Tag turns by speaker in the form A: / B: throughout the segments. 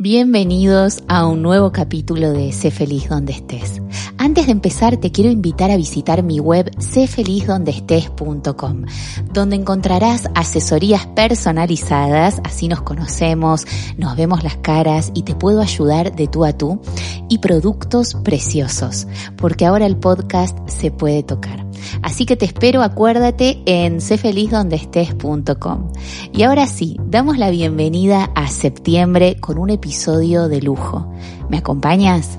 A: Bienvenidos a un nuevo capítulo de Sé feliz donde estés. Antes de empezar te quiero invitar a visitar mi web séfelizdondeestés.com, donde encontrarás asesorías personalizadas, así nos conocemos, nos vemos las caras y te puedo ayudar de tú a tú, y productos preciosos, porque ahora el podcast se puede tocar. Así que te espero, acuérdate, en séfelizdondeestés.com. Y ahora sí, damos la bienvenida a septiembre con un episodio de lujo. ¿Me acompañas?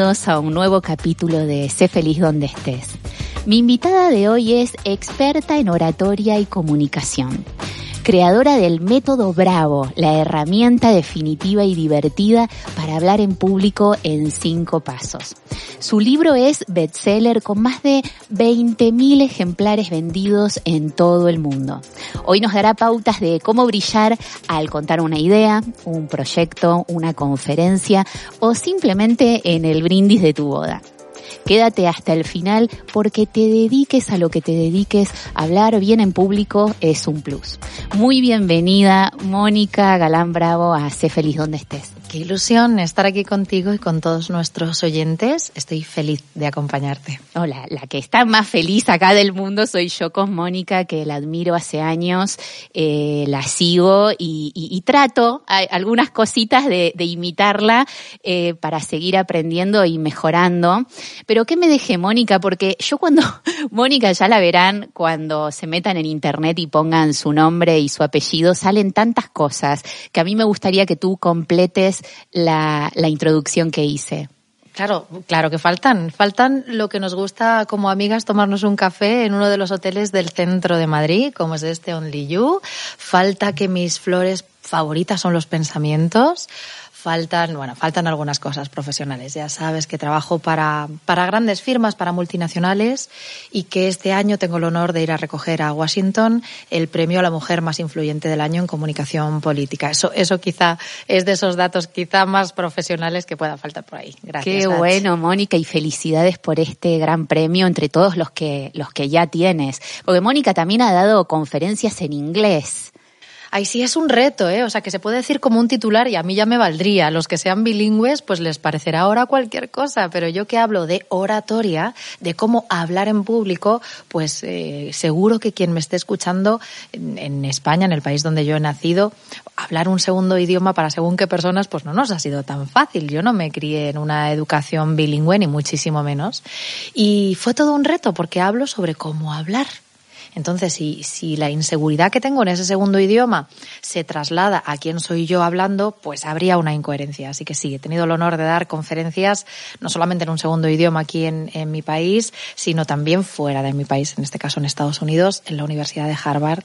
A: A un nuevo capítulo de Sé feliz donde estés. Mi invitada de hoy es experta en oratoria y comunicación, creadora del método Bravo, la herramienta definitiva y divertida para hablar en público en cinco pasos. Su libro es bestseller con más de 20.000 ejemplares vendidos en todo el mundo. Hoy nos dará pautas de cómo brillar al contar una idea, un proyecto, una conferencia o simplemente en el brindis de tu boda. Quédate hasta el final porque te dediques a lo que te dediques, hablar bien en público es un plus. Muy bienvenida, Mónica Galán Bravo, a Sé Feliz donde estés.
B: Qué ilusión estar aquí contigo y con todos nuestros oyentes. Estoy feliz de acompañarte.
A: Hola, la que está más feliz acá del mundo soy yo con Mónica, que la admiro hace años, eh, la sigo y, trato algunas cositas de, imitarla eh, para seguir aprendiendo y mejorando. Pero ¿qué me dejé, Mónica? Porque yo cuando, Mónica ya la verán, cuando se metan en internet y pongan su nombre y su apellido, salen tantas cosas que a mí me gustaría que tú completes la, introducción que hice.
B: Claro, claro que faltan. Faltan lo que nos gusta como amigas tomarnos un café en uno de los hoteles del centro de Madrid, como es este Only You. Falta que mis flores favoritas son los pensamientos faltan, bueno, faltan algunas cosas profesionales. Ya sabes que trabajo para, para grandes firmas, para multinacionales y que este año tengo el honor de ir a recoger a Washington el premio a la mujer más influyente del año en comunicación política. Eso, eso quizá es de esos datos quizá más profesionales que pueda faltar por ahí. Gracias.
A: Qué bueno, Mónica, y felicidades por este gran premio entre todos los que, los que ya tienes. Porque Mónica también ha dado conferencias en inglés.
B: Ahí sí es un reto, ¿eh? O sea, que se puede decir como un titular y a mí ya me valdría. Los que sean bilingües, pues les parecerá ahora cualquier cosa, pero yo que hablo de oratoria, de cómo hablar en público, pues eh, seguro que quien me esté escuchando en, España, en el país donde yo he nacido, hablar un segundo idioma para según qué personas, pues no nos ha sido tan fácil. Yo no me crié en una educación bilingüe, ni muchísimo menos. Y fue todo un reto porque hablo sobre cómo hablar. Entonces, si, si la inseguridad que tengo en ese segundo idioma se traslada a quién soy yo hablando, pues habría una incoherencia. Así que sí, he tenido el honor de dar conferencias no solamente en un segundo idioma aquí en, en mi país, sino también fuera de mi país, en este caso en Estados Unidos, en la Universidad de Harvard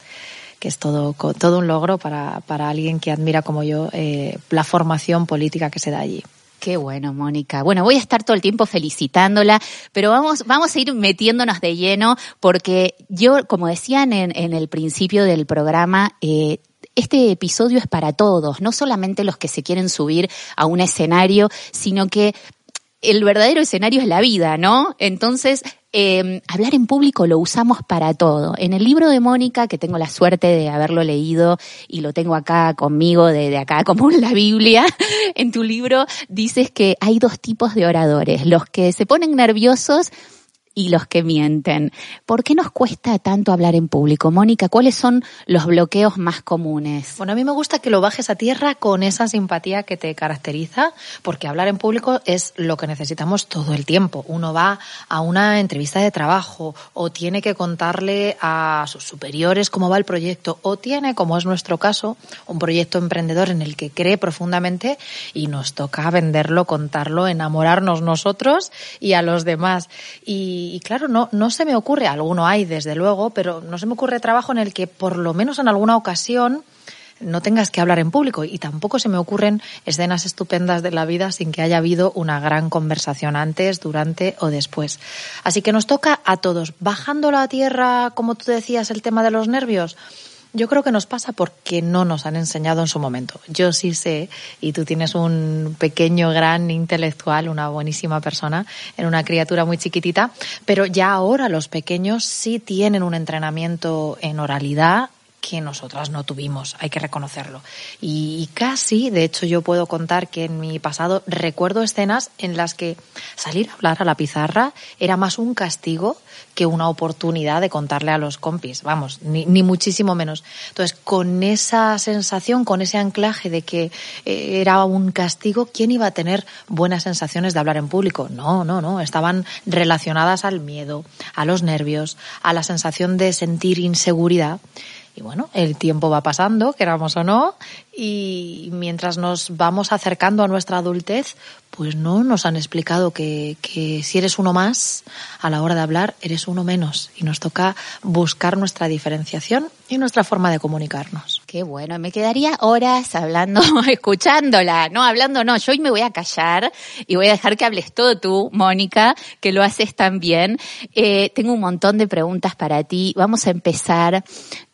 B: que es todo, todo un logro para, para alguien que admira como yo eh, la formación política que se da allí.
A: Qué bueno, Mónica. Bueno, voy a estar todo el tiempo felicitándola, pero vamos, vamos a ir metiéndonos de lleno porque yo, como decían en, en el principio del programa, eh, este episodio es para todos, no solamente los que se quieren subir a un escenario, sino que el verdadero escenario es la vida, ¿no? Entonces, eh, hablar en público lo usamos para todo. En el libro de Mónica, que tengo la suerte de haberlo leído y lo tengo acá conmigo, de, acá como en la Biblia, en tu libro dices que hay dos tipos de oradores, los que se ponen nerviosos y los que mienten. ¿Por qué nos cuesta tanto hablar en público? Mónica, ¿cuáles son los bloqueos más comunes?
B: Bueno, a mí me gusta que lo bajes a tierra con esa simpatía que te caracteriza, porque hablar en público es lo que necesitamos todo el tiempo. Uno va a una entrevista de trabajo o tiene que contarle a sus superiores cómo va el proyecto o tiene, como es nuestro caso, un proyecto emprendedor en el que cree profundamente y nos toca venderlo, contarlo, enamorarnos nosotros y a los demás. Y, claro, no, no se me ocurre, alguno hay desde luego, pero no se me ocurre trabajo en el que por lo menos en alguna ocasión no tengas que hablar en público y tampoco se me ocurren escenas estupendas de la vida sin que haya habido una gran conversación antes, durante o después. Así que nos toca a todos, bajando la tierra, como tú decías, el tema de los nervios. Yo creo que nos pasa porque no nos han enseñado en su momento. Yo sí sé, y tú tienes un pequeño, gran intelectual, una buenísima persona, en una criatura muy chiquitita, pero ya ahora los pequeños sí tienen un entrenamiento en oralidad que nosotras no tuvimos, hay que reconocerlo. Y, casi, de hecho, yo puedo contar que en mi pasado recuerdo escenas en las que salir a hablar a la pizarra era más un castigo que una oportunidad de contarle a los compis, vamos, ni, ni muchísimo menos. Entonces, con esa sensación, con ese anclaje de que eh, era un castigo, ¿quién iba a tener buenas sensaciones de hablar en público? No, no, no, estaban relacionadas al miedo, a los nervios, a la sensación de sentir inseguridad. Y bueno, el tiempo va pasando, queramos o no, y mientras nos vamos acercando a nuestra adultez, pues no nos han explicado que, que, si eres uno más, a la hora de hablar, eres uno menos. Y nos toca buscar nuestra diferenciación y nuestra forma de comunicarnos.
A: Qué bueno, me quedaría horas hablando, escuchándola, no hablando, no, yo hoy me voy a callar y voy a dejar que hables todo tú, Mónica, que lo haces tan bien. Eh, tengo un montón de preguntas para ti. Vamos a empezar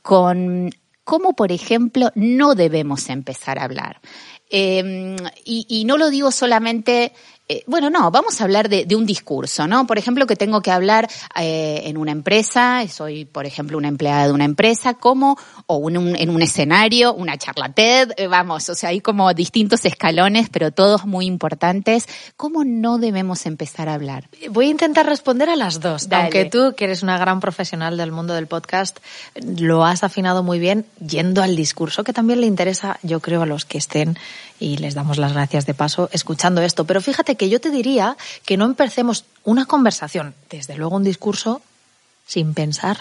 A: con cómo, por ejemplo, no debemos empezar a hablar. Eh, y, y, no lo digo solamente eh, bueno, no, vamos a hablar de, un discurso, ¿no? Por ejemplo, que tengo que hablar eh, en una empresa, soy, por ejemplo, una empleada de una empresa, como, o en un escenario, una charla TED, eh, vamos, o sea, hay como distintos escalones, pero todos muy importantes. ¿Cómo no debemos empezar a hablar?
B: Voy a intentar responder a las dos, aunque tú, que eres una gran profesional del mundo del podcast, lo has afinado muy bien yendo al discurso, que también le interesa, yo creo, a los que estén y les damos las gracias de paso escuchando esto. Pero fíjate que yo te diría que no empecemos una conversación, desde luego un discurso, sin pensar.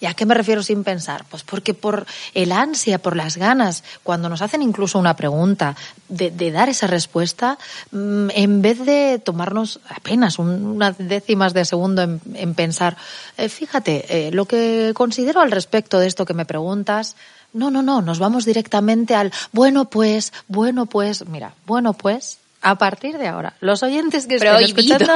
B: ¿Y a qué me refiero sin pensar? Pues porque por el ansia, por las ganas, cuando nos hacen incluso una pregunta, de, dar esa respuesta, mm, en vez de tomarnos apenas unas décimas de segundo en, pensar, eh, fíjate, eh, lo que considero al respecto de esto que me preguntas, no, no, no, nos vamos directamente al bueno pues, bueno pues, mira, bueno pues, a partir de ahora, los oyentes que estén escuchando,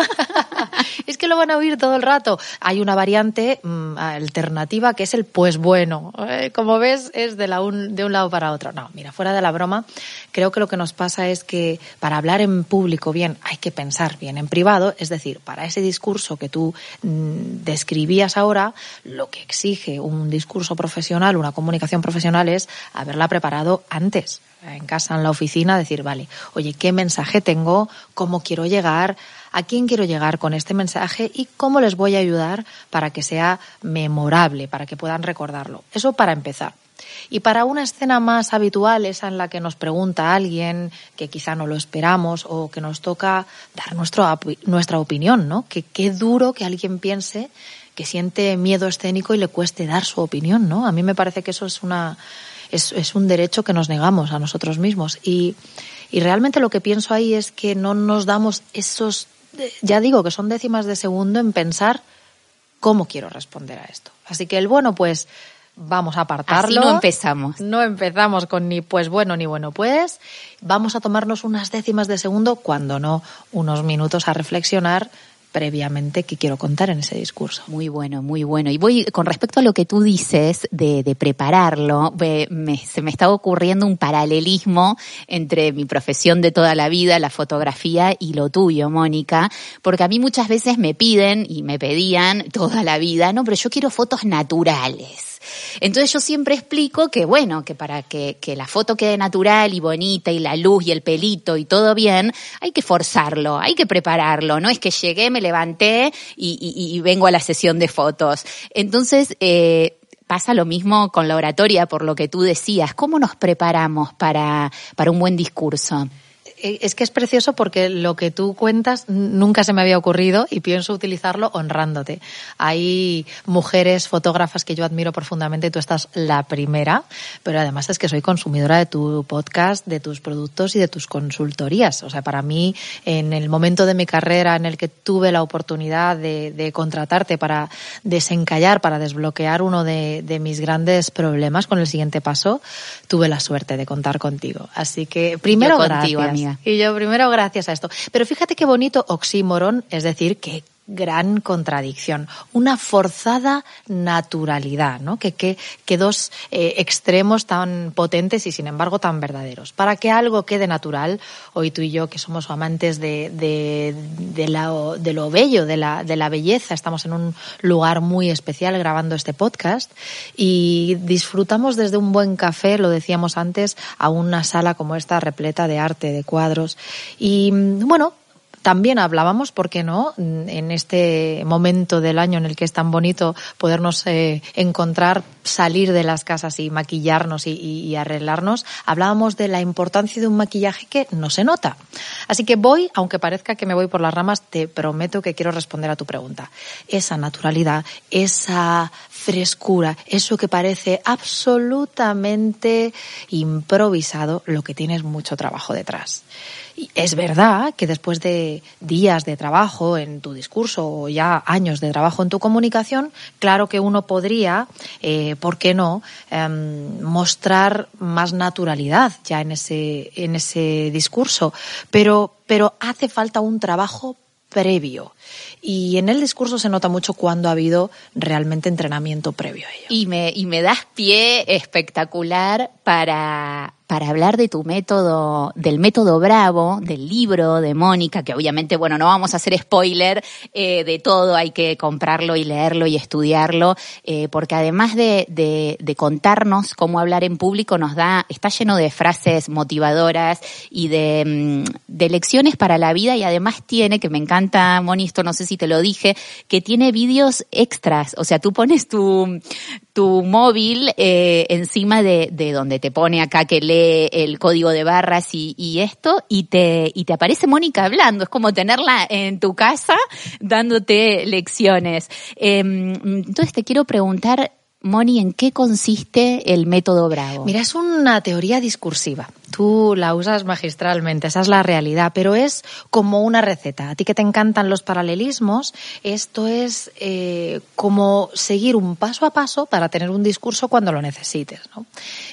B: es que lo van a oír todo el rato. Hay una variante mm, alternativa que es el pues bueno. Eh, como ves, es de, la un, de un lado para otro. No, mira, fuera de la broma, creo que lo que nos pasa es que para hablar en público bien hay que pensar bien en privado. Es decir, para ese discurso que tú mm, describías ahora, lo que exige un discurso profesional, una comunicación profesional es haberla preparado antes en casa, en la oficina, decir, vale, oye, ¿qué mensaje tengo? ¿Cómo quiero llegar? ¿A quién quiero llegar con este mensaje? ¿Y cómo les voy a ayudar para que sea memorable, para que puedan recordarlo? Eso para empezar. Y para una escena más habitual, esa en la que nos pregunta alguien que quizá no lo esperamos o que nos toca dar nuestro, nuestra opinión, ¿no? Que qué duro que alguien piense que siente miedo escénico y le cueste dar su opinión, ¿no? A mí me parece que eso es una, es, es un derecho que nos negamos a nosotros mismos. Y, y realmente lo que pienso ahí es que no nos damos esos, ya digo, que son décimas de segundo en pensar cómo quiero responder a esto. Así que el bueno, pues vamos a apartarlo.
A: Así no empezamos.
B: No empezamos con ni pues bueno ni bueno pues. Vamos a tomarnos unas décimas de segundo, cuando no unos minutos a reflexionar previamente que quiero contar en ese discurso.
A: Muy bueno, muy bueno. Y voy con respecto a lo que tú dices de, de prepararlo, me, se me está ocurriendo un paralelismo entre mi profesión de toda la vida, la fotografía, y lo tuyo, Mónica, porque a mí muchas veces me piden y me pedían toda la vida, no, pero yo quiero fotos naturales Entonces yo siempre explico que, bueno, que para que, la foto quede natural y bonita y la luz y el pelito y todo bien, hay que forzarlo, hay que prepararlo. No es que llegué, me levanté y vengo a la sesión de fotos. Entonces, eh, pasa lo mismo con la oratoria, por lo que tú decías. ¿Cómo nos preparamos para, para un buen discurso?
B: Eh, es que es precioso porque lo que tú cuentas nunca se me había ocurrido y pienso utilizarlo honrándote. Hay mujeres fotógrafas que yo admiro profundamente y tú estás la primera, pero además es que soy consumidora de tu podcast, de tus productos y de tus consultorías. O sea, para mí, en el momento de mi carrera en el que tuve la oportunidad de, contratarte para desencallar, para desbloquear uno de, de mis grandes problemas con el siguiente paso, tuve la suerte de contar contigo. Así que primero, contigo, amiga. Y yo primero gracias a esto. Pero fíjate qué bonito oxímoron, es decir, que gran contradicción, una forzada naturalidad, ¿no? Que, que, que dos eh, extremos tan potentes y sin embargo tan verdaderos. Para que algo quede natural, hoy tú y yo que somos amantes de, de, de, la, de lo bello, de la, de la belleza, estamos en un lugar muy especial grabando este podcast y disfrutamos desde un buen café, lo decíamos antes, a una sala como esta repleta de arte, de cuadros. Y bueno, también hablábamos, ¿por qué no?, en este momento del año en el que es tan bonito podernos eh, encontrar, salir de las casas y maquillarnos y, arreglarnos, hablábamos de la importancia de un maquillaje que no se nota. Así que voy, aunque parezca que me voy por las ramas, te prometo que quiero responder a tu pregunta. Esa naturalidad, esa frescura, eso que parece absolutamente improvisado, lo que tienes mucho trabajo detrás es verdad que después de días de trabajo en tu discurso o ya años de trabajo en tu comunicación, claro que uno podría, eh, ¿por qué no?, em, mostrar más naturalidad ya en ese, en ese discurso. Pero, pero hace falta un trabajo previo. Y en el discurso se nota mucho cuando ha habido realmente entrenamiento previo a ello.
A: Y me, y me das pie espectacular para, para hablar de tu método, del método Bravo, del libro de Mónica, que obviamente, bueno, no vamos a hacer spoiler eh, de todo, hay que comprarlo y leerlo y estudiarlo, eh, porque además de, de, de, contarnos cómo hablar en público, nos da, está lleno de frases motivadoras y de, mm, de lecciones para la vida y además tiene, que me encanta, Moni, esto no sé si te lo dije, que tiene vídeos extras, o sea, tú pones tu, tu móvil eh, encima de, de donde te pone acá que lee el código de barras y, esto, y te, y te aparece Mónica hablando. Es como tenerla en tu casa dándote lecciones. Em, entonces te quiero preguntar, Moni, ¿en qué consiste el método Bravo?
B: Mira, es una teoría discursiva. Tú la usas magistralmente, esa es la realidad, pero es como una receta. A ti que te encantan los paralelismos, esto es eh, como seguir un paso a paso para tener un discurso cuando lo necesites. ¿no?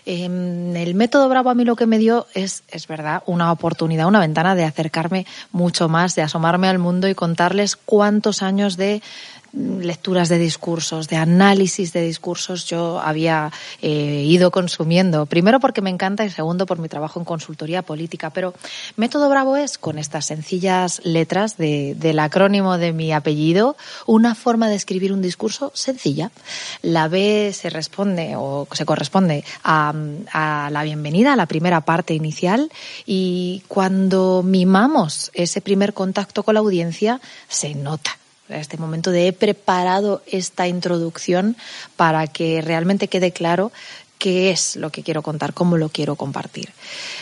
B: Eh, el método Bravo a mí lo que me dio es, es verdad, una oportunidad, una ventana de acercarme mucho más, de asomarme al mundo y contarles cuántos años de lecturas de discursos, de análisis de discursos yo había eh, ido consumiendo. Primero porque me encanta y segundo por mi trabajo en consultoría política. Pero Método Bravo es, con estas sencillas letras de, del acrónimo de mi apellido, una forma de escribir un discurso sencilla. La B se responde o se corresponde a, a la bienvenida, a la primera parte inicial y cuando mimamos ese primer contacto con la audiencia se nota este momento de he preparado esta introducción para que realmente quede claro qué es lo que quiero contar, cómo lo quiero compartir.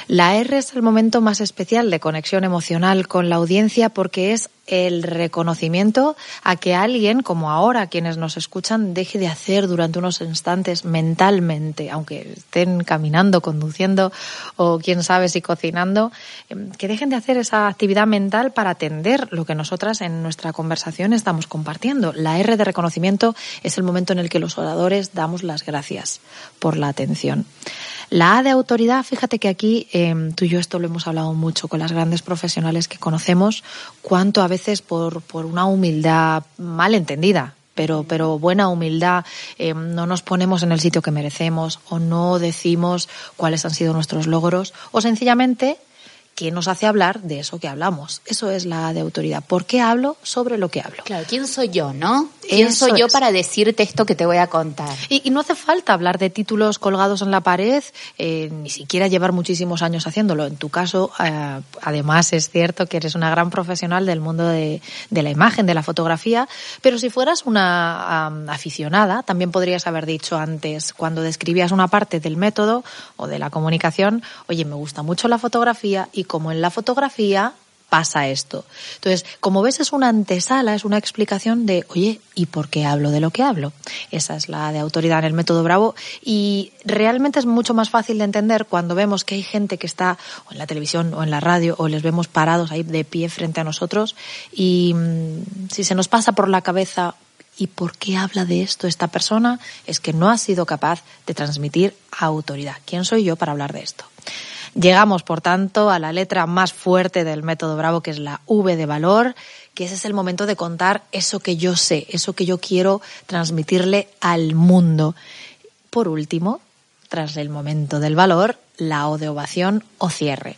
B: La R es el momento más especial de conexión emocional con la audiencia porque es el reconocimiento a que alguien, como ahora quienes nos escuchan, deje de hacer durante unos instantes mentalmente, aunque estén caminando, conduciendo o quién sabe si cocinando, em, que dejen de hacer esa actividad mental para atender lo que nosotras en nuestra conversación estamos compartiendo. La R de reconocimiento es el momento en el que los oradores damos las gracias por la atención. La A de autoridad, fíjate que aquí em, tú y yo esto lo hemos hablado mucho con las grandes profesionales que conocemos, cuánto a veces por, por una humildad mal entendida, pero, pero buena humildad, em, no nos ponemos en el sitio que merecemos o no decimos cuáles han sido nuestros logros o sencillamente ¿qué nos hace hablar de eso que hablamos? Eso es la de autoridad. ¿Por qué hablo sobre lo que hablo?
A: Claro, ¿quién soy yo, no? ¿Quién soy yo para decirte esto que te voy a contar?
B: Y, no hace falta hablar de títulos colgados en la pared, eh, ni siquiera llevar muchísimos años haciéndolo. En tu caso, eh, además es cierto que eres una gran profesional del mundo de, la imagen, de la fotografía, pero si fueras una aficionada, también podrías haber dicho antes, cuando describías una parte del método o de la comunicación, oye, me gusta mucho la fotografía y como en la fotografía pasa esto. Entonces, como ves, es una antesala, es una explicación de, oye, ¿y por qué hablo de lo que hablo? Esa es la de autoridad en el método Bravo y realmente es mucho más fácil de entender cuando vemos que hay gente que está en la televisión o en la radio o les vemos parados ahí de pie frente a nosotros y mm, si se nos pasa por la cabeza ¿Y por qué habla de esto esta persona? Es que no ha sido capaz de transmitir autoridad. ¿Quién soy yo para hablar de esto? Llegamos, por tanto, a la letra más fuerte del método Bravo, que es la V de valor, que ese es el momento de contar eso que yo sé, eso que yo quiero transmitirle al mundo. Por último, tras el momento del valor, la O de ovación o cierre.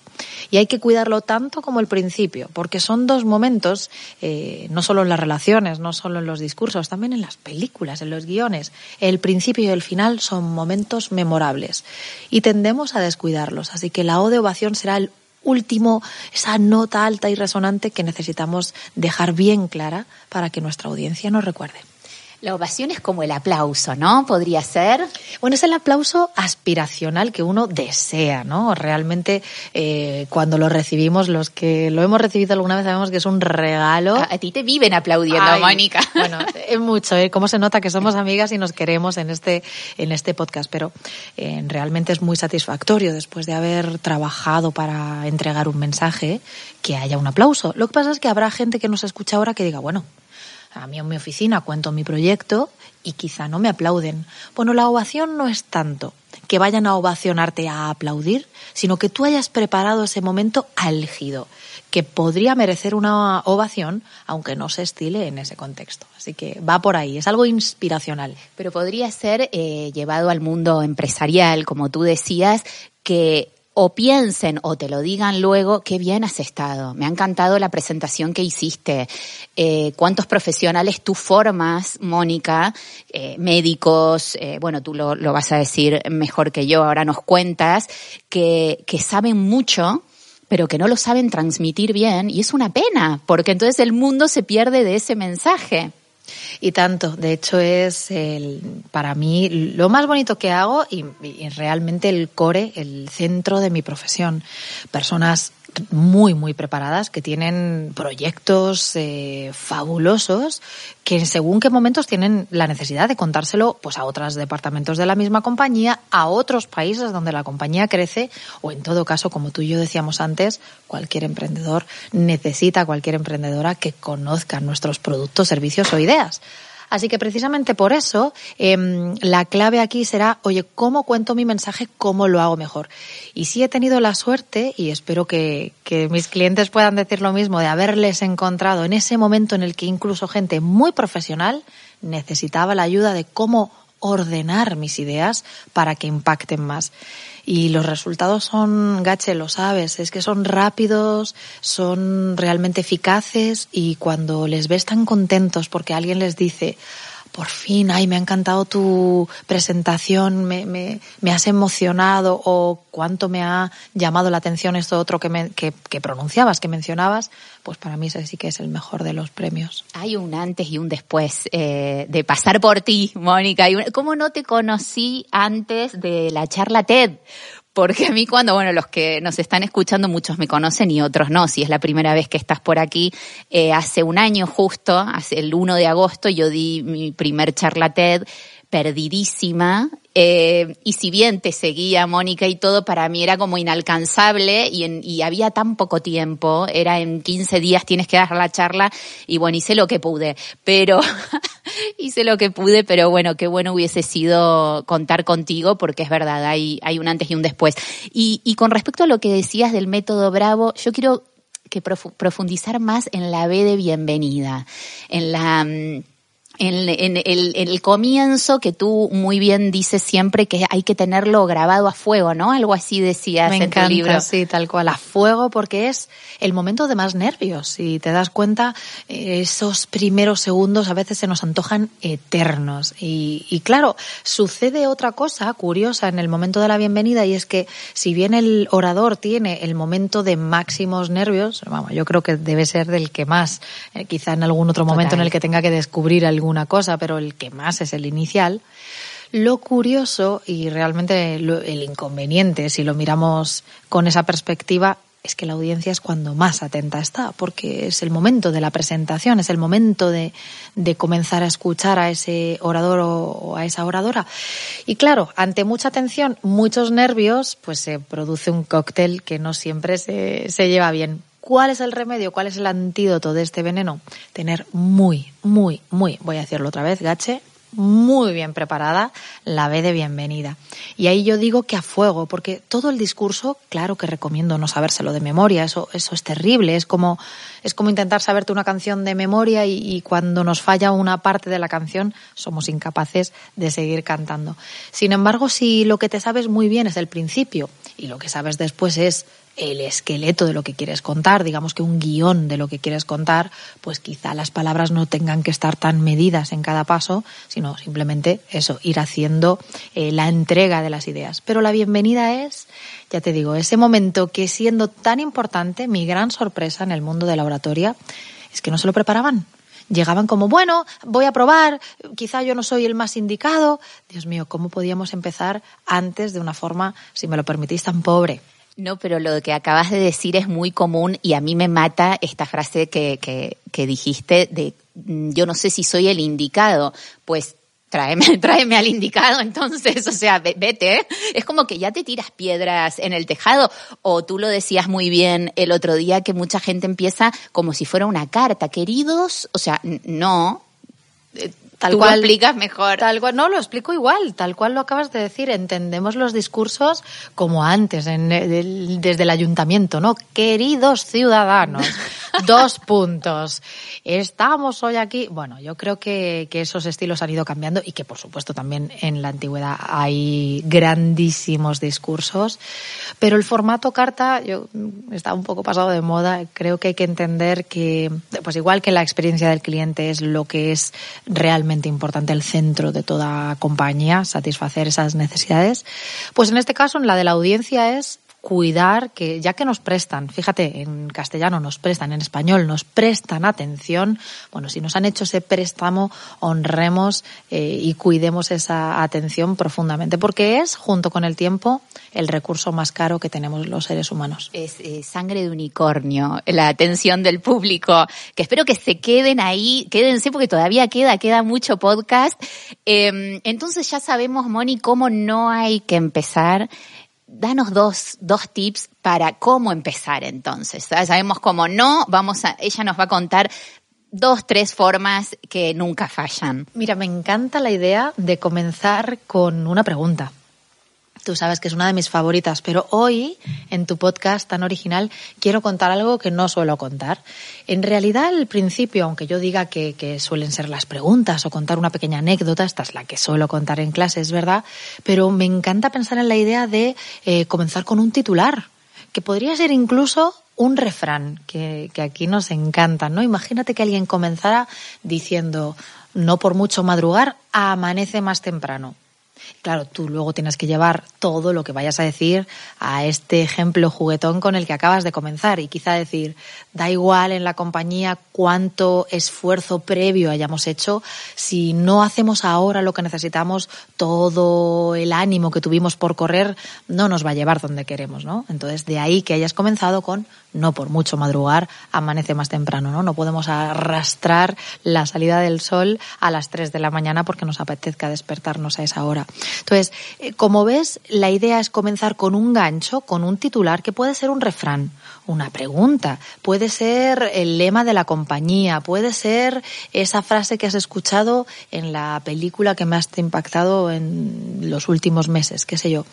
B: Y hay que cuidarlo tanto como el principio, porque son dos momentos, eh, no solo en las relaciones, no solo en los discursos, también en las películas, en los guiones. El principio y el final son momentos memorables y tendemos a descuidarlos. Así que la O de ovación será el último, esa nota alta y resonante que necesitamos dejar bien clara para que nuestra audiencia nos recuerde.
A: La ovación es como el aplauso, ¿no? Podría ser.
B: Bueno, es el aplauso aspiracional que uno desea, ¿no? Realmente eh, cuando lo recibimos, los que lo hemos recibido alguna vez sabemos que es un regalo.
A: A, ti te viven aplaudiendo, Mónica.
B: Bueno, es mucho, ¿eh? Cómo se nota que somos amigas y nos queremos en este, en este podcast, pero eh, realmente es muy satisfactorio después de haber trabajado para entregar un mensaje que haya un aplauso. Lo que pasa es que habrá gente que nos escucha ahora que diga, bueno, a mí en mi oficina cuento mi proyecto y quizá no me aplauden. Bueno, la ovación no es tanto que vayan a ovacionarte a aplaudir, sino que tú hayas preparado ese momento álgido, que podría merecer una ovación, aunque no se estile en ese contexto. Así que va por ahí, es algo inspiracional.
A: Pero podría ser eh, llevado al mundo empresarial, como tú decías, que o piensen o te lo digan luego, qué bien has estado, me ha encantado la presentación que hiciste, eh, cuántos profesionales tú formas, Mónica, eh, médicos, eh, bueno, tú lo, lo, vas a decir mejor que yo, ahora nos cuentas, que, que saben mucho, pero que no lo saben transmitir bien, y es una pena, porque entonces el mundo se pierde de ese mensaje.
B: Y tanto, de hecho es el, para mí lo más bonito que hago y, y realmente el core, el centro de mi profesión. Personas muy, muy preparadas, que tienen proyectos eh, fabulosos, que según qué momentos tienen la necesidad de contárselo pues a otros departamentos de la misma compañía, a otros países donde la compañía crece, o en todo caso, como tú y yo decíamos antes, cualquier emprendedor necesita, cualquier emprendedora que conozca nuestros productos, servicios o ideas. Así que precisamente por eso em, la clave aquí será, oye, ¿cómo cuento mi mensaje? ¿Cómo lo hago mejor? Y sí he tenido la suerte, y espero que mis clientes puedan decir lo mismo, de haberles encontrado en ese momento en el que incluso gente muy profesional necesitaba la ayuda de cómo ordenar mis ideas para que impacten más. Y los resultados son, Gache, lo sabes, es que son rápidos, son realmente eficaces y cuando les ves tan contentos porque alguien les dice, por fin, ay, me ha encantado tu presentación, me, me, me, has emocionado o cuánto me ha llamado la atención esto otro que, me, que, que, pronunciabas, que mencionabas, pues para mí ese sí que es el mejor de los premios.
A: Hay un antes y un después eh, de pasar por ti, Mónica. ¿Cómo no te conocí antes de la charla TED? Porque a mí cuando, bueno, los que nos están escuchando, muchos me conocen y otros no. Si es la primera vez que estás por aquí, eh, hace un año justo, hace el 1 de agosto, yo di mi primer charla TED perdidísima. Eh, y si bien te seguía Mónica y todo, para mí era como inalcanzable y, en, y había tan poco tiempo, era en 15 días tienes que dar la charla y bueno, hice lo que pude, pero hice lo que pude, pero bueno, qué bueno hubiese sido contar contigo porque es verdad, hay, hay un antes y un después. Y, y con respecto a lo que decías del método Bravo, yo quiero que profundizar más en la B de bienvenida, en la en, el, comienzo que tú muy bien dices siempre que hay que tenerlo grabado a fuego, ¿no? Algo así decías
B: Me
A: en
B: encanta,
A: tu libro.
B: Sí, tal cual, a fuego porque es el momento de más nervios. Si te das cuenta, esos primeros segundos a veces se nos antojan eternos. Y, y claro, sucede otra cosa curiosa en el momento de la bienvenida y es que si bien el orador tiene el momento de máximos nervios, vamos, yo creo que debe ser del que más, eh, quizá en algún otro momento en el que tenga que descubrir alguna cosa, pero el que más es el inicial. Lo curioso y realmente el inconveniente, si lo miramos con esa perspectiva, es que la audiencia es cuando más atenta está, porque es el momento de la presentación, es el momento de, comenzar a escuchar a ese orador o, a esa oradora. Y claro, ante mucha atención, muchos nervios, pues se produce un cóctel que no siempre se lleva bien. ¿Cuál es el remedio? ¿Cuál es el antídoto de este veneno? Tener muy, muy, muy, voy a decirlo otra vez, gache, muy bien preparada la B de bienvenida. Y ahí yo digo que a fuego, porque todo el discurso, claro que recomiendo no sabérselo de memoria, eso, eso es terrible, es como, es como intentar saberte una canción de memoria y, y cuando nos falla una parte de la canción somos incapaces de seguir cantando. Sin embargo, si lo que te sabes muy bien es el principio y lo que sabes después es el esqueleto de lo que quieres contar, digamos que un guion de lo que quieres contar, pues quizá las palabras no tengan que estar tan medidas en cada paso, sino simplemente eso, ir haciendo eh, la entrega de las ideas. Pero la bienvenida es, ya te digo, ese momento que siendo tan importante, mi gran sorpresa en el mundo de la oratoria, es que no se lo preparaban. Llegaban como, bueno, voy a probar, quizá yo no soy el más indicado. Dios mío, ¿cómo podíamos empezar antes de una forma, si me lo permitís, tan pobre?
A: No, pero lo que acabas de decir es muy común y a mí me mata esta frase que, que, que dijiste de mm, yo no sé si soy el indicado. Pues tráeme, tráeme al indicado entonces, o sea, vete. Es como que ya te tiras piedras en el tejado. O tú lo decías muy bien el otro día que mucha gente empieza como si fuera una carta. Queridos, o sea, no. Eh, Tal cual, lo explicas mejor.
B: Tal cual, no, lo explico igual, tal cual lo acabas de decir. Entendemos los discursos como antes, en, desde el ayuntamiento, ¿no? Queridos ciudadanos, dos puntos. Estamos hoy aquí. Bueno, yo creo que, que esos estilos han ido cambiando y que, por supuesto, también en la antigüedad hay grandísimos discursos. Pero el formato carta, yo está un poco pasado de moda. Creo que hay que entender que, pues igual que la experiencia del cliente es lo que es realmente importante, el centro de toda compañía, satisfacer esas necesidades. Pues en este caso, en la de la audiencia es cuidar que ya que nos prestan, fíjate, en castellano nos prestan, en español nos prestan atención, bueno, si nos han hecho ese préstamo, honremos eh, y cuidemos esa atención profundamente, porque es, junto con el tiempo, el recurso más caro que tenemos los seres humanos.
A: Es eh, sangre de unicornio, la atención del público, que espero que se queden ahí, quédense porque todavía queda, queda mucho podcast. Eh, entonces ya sabemos, Moni, cómo no hay que empezar danos dos, dos tips para cómo empezar entonces. Sabemos cómo no, vamos a, ella nos va a contar dos, tres formas que nunca fallan.
B: Mira, me encanta la idea de comenzar con una pregunta. Tú sabes que es una de mis favoritas, pero hoy, en tu podcast tan original, quiero contar algo que no suelo contar. En realidad, al principio, aunque yo diga que, suelen ser las preguntas o contar una pequeña anécdota, esta es la que suelo contar en clase, es verdad, pero me encanta pensar en la idea de eh, comenzar con un titular, que podría ser incluso un refrán, que, que aquí nos encanta, ¿no? Imagínate que alguien comenzara diciendo, no por mucho madrugar, amanece más temprano Claro, tú luego tienes que llevar todo lo que vayas a decir a este ejemplo juguetón con el que acabas de comenzar y quizá decir, da igual en la compañía cuánto esfuerzo previo hayamos hecho, si no hacemos ahora lo que necesitamos, todo el ánimo que tuvimos por correr no nos va a llevar donde queremos, ¿no? Entonces, de ahí que hayas comenzado con no por mucho madrugar, amanece más temprano, ¿no? No podemos arrastrar la salida del sol a las 3 de la mañana porque nos apetezca despertarnos a esa hora. Entonces, eh, como ves, la idea es comenzar con un gancho, con un titular que puede ser un refrán, una pregunta, puede ser el lema de la compañía, puede ser esa frase que has escuchado en la película que más te ha impactado en los últimos meses, qué sé yo.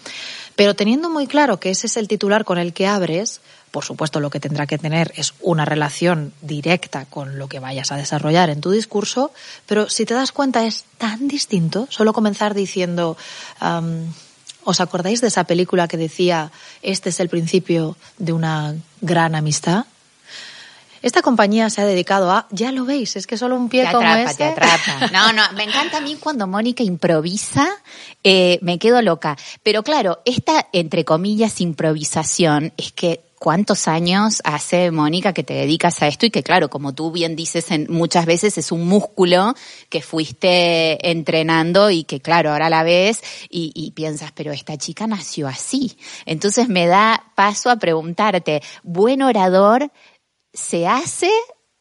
B: Pero teniendo muy claro que ese es el titular con el que abres, por supuesto lo que tendrá que tener es una relación directa con lo que vayas a desarrollar en tu discurso, pero si te das cuenta es tan distinto solo comenzar diciendo, ¿os acordáis de esa película que decía, este es el principio de una gran amistad? Esta compañía se ha dedicado a, ya lo veis, es que solo un pie
A: te
B: como
A: atrapa,
B: este.
A: Te atrapa. No, no, me encanta a mí cuando Mónica improvisa, eh, me quedo loca. Pero claro, esta, entre comillas, improvisación es que cuántos años hace Mónica que te dedicas a esto y que claro, como tú bien dices en, muchas veces es un músculo que fuiste entrenando y que claro, ahora la ves y, y piensas, pero esta chica nació así. Entonces me da paso a preguntarte, buen orador, ¿se hace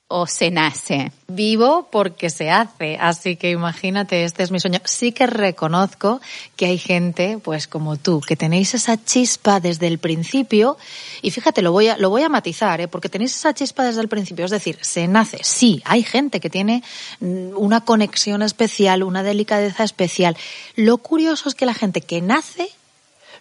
A: o se nace?
B: Vivo porque se hace, así que imagínate, este es mi sueño. Sí que reconozco que hay gente, pues como tú, que tenéis esa chispa desde el principio, y fíjate, lo voy a, lo voy a matizar, ¿eh? porque tenéis esa chispa desde el principio, es decir, se nace. Sí, hay gente que tiene mm, una conexión especial, una delicadeza especial. Lo curioso es que la gente que nace,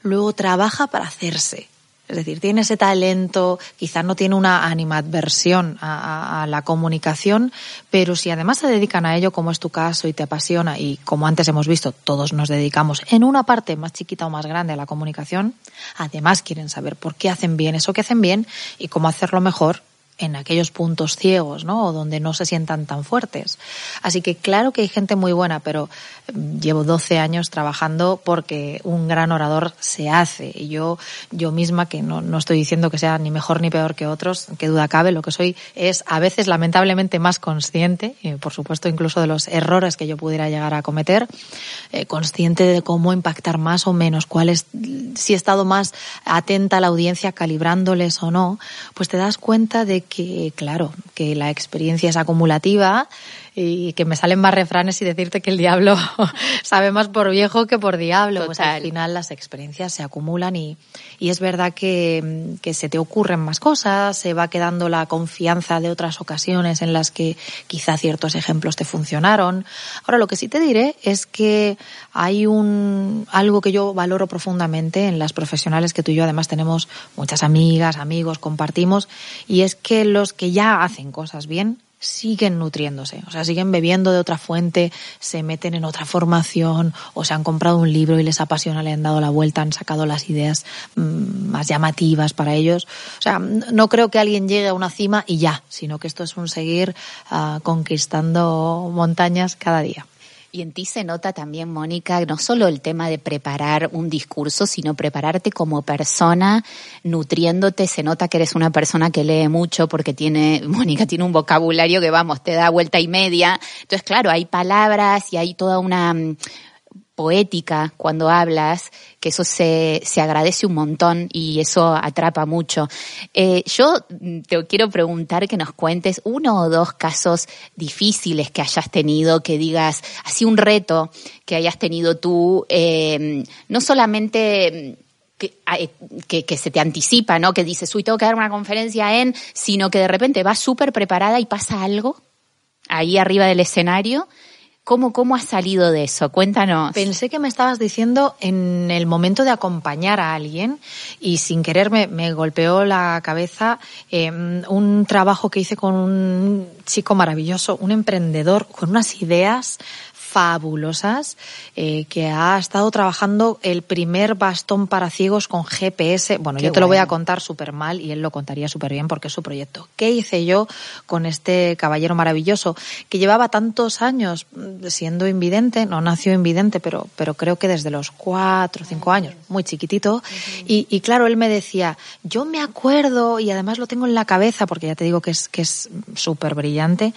B: luego trabaja para hacerse. Es decir, tiene ese talento, quizás no tiene una animadversión a, a, a, la comunicación, pero si además se dedican a ello, como es tu caso, y te apasiona, y como antes hemos visto, todos nos dedicamos en una parte más chiquita o más grande a la comunicación, además quieren saber por qué hacen bien eso que hacen bien y cómo hacerlo mejor en aquellos puntos ciegos, ¿no? O donde no se sientan tan fuertes. Así que claro que hay gente muy buena, pero llevo 12 años trabajando porque un gran orador se hace. Y yo, yo misma, que no, no estoy diciendo que sea ni mejor ni peor que otros, que duda cabe, lo que soy es a veces lamentablemente más consciente, y por supuesto incluso de los errores que yo pudiera llegar a cometer, eh, consciente de cómo impactar más o menos, cuál es, si he estado más atenta a la audiencia, calibrándoles o no, pues te das cuenta de que, claro, que la experiencia es acumulativa y que me salen más refranes y decirte que el diablo sabe más por viejo que por diablo. Total. Pues al final las experiencias se acumulan y, y es verdad que, que, se te ocurren más cosas, se va quedando la confianza de otras ocasiones en las que quizá ciertos ejemplos te funcionaron. Ahora lo que sí te diré es que hay un algo que yo valoro profundamente en las profesionales que tú y yo además tenemos muchas amigas, amigos, compartimos y es que los que ya hacen cosas bien siguen nutriéndose, o sea, siguen bebiendo de otra fuente, se meten en otra formación o se han comprado un libro y les apasiona, le han dado la vuelta, han sacado las ideas mmm, más llamativas para ellos. O sea, no creo que alguien llegue a una cima y ya, sino que esto es un seguir uh, conquistando montañas cada día.
A: Y en ti se nota también, Mónica, no solo el tema de preparar un discurso, sino prepararte como persona, nutriéndote. Se nota que eres una persona que lee mucho porque tiene, Mónica tiene un vocabulario que, vamos, te da vuelta y media. Entonces, claro, hay palabras y hay toda una poética cuando hablas, que eso se, se agradece un montón y eso atrapa mucho. Eh, yo te quiero preguntar que nos cuentes uno o dos casos difíciles que hayas tenido, que digas, así un reto que hayas tenido tú, eh, no solamente que, que, que, se te anticipa, ¿no? Que dices, uy, tengo que dar una conferencia en, sino que de repente vas súper preparada y pasa algo ahí arriba del escenario ¿Cómo, ¿Cómo has salido de eso? Cuéntanos.
B: Pensé que me estabas diciendo en el momento de acompañar a alguien y sin querer me, me golpeó la cabeza eh, un trabajo que hice con un chico maravilloso, un emprendedor con unas ideas fabulosas eh, que ha estado trabajando el primer bastón para ciegos con GPS. Bueno, Qué yo te bueno. lo voy a contar súper mal y él lo contaría súper bien porque es su proyecto. ¿Qué hice yo con este caballero maravilloso que llevaba tantos años siendo invidente? No nació invidente, pero, pero creo que desde los cuatro o cinco años, muy chiquitito. Y, y claro, él me decía, yo me acuerdo y además lo tengo en la cabeza porque ya te digo que es que es súper brillante,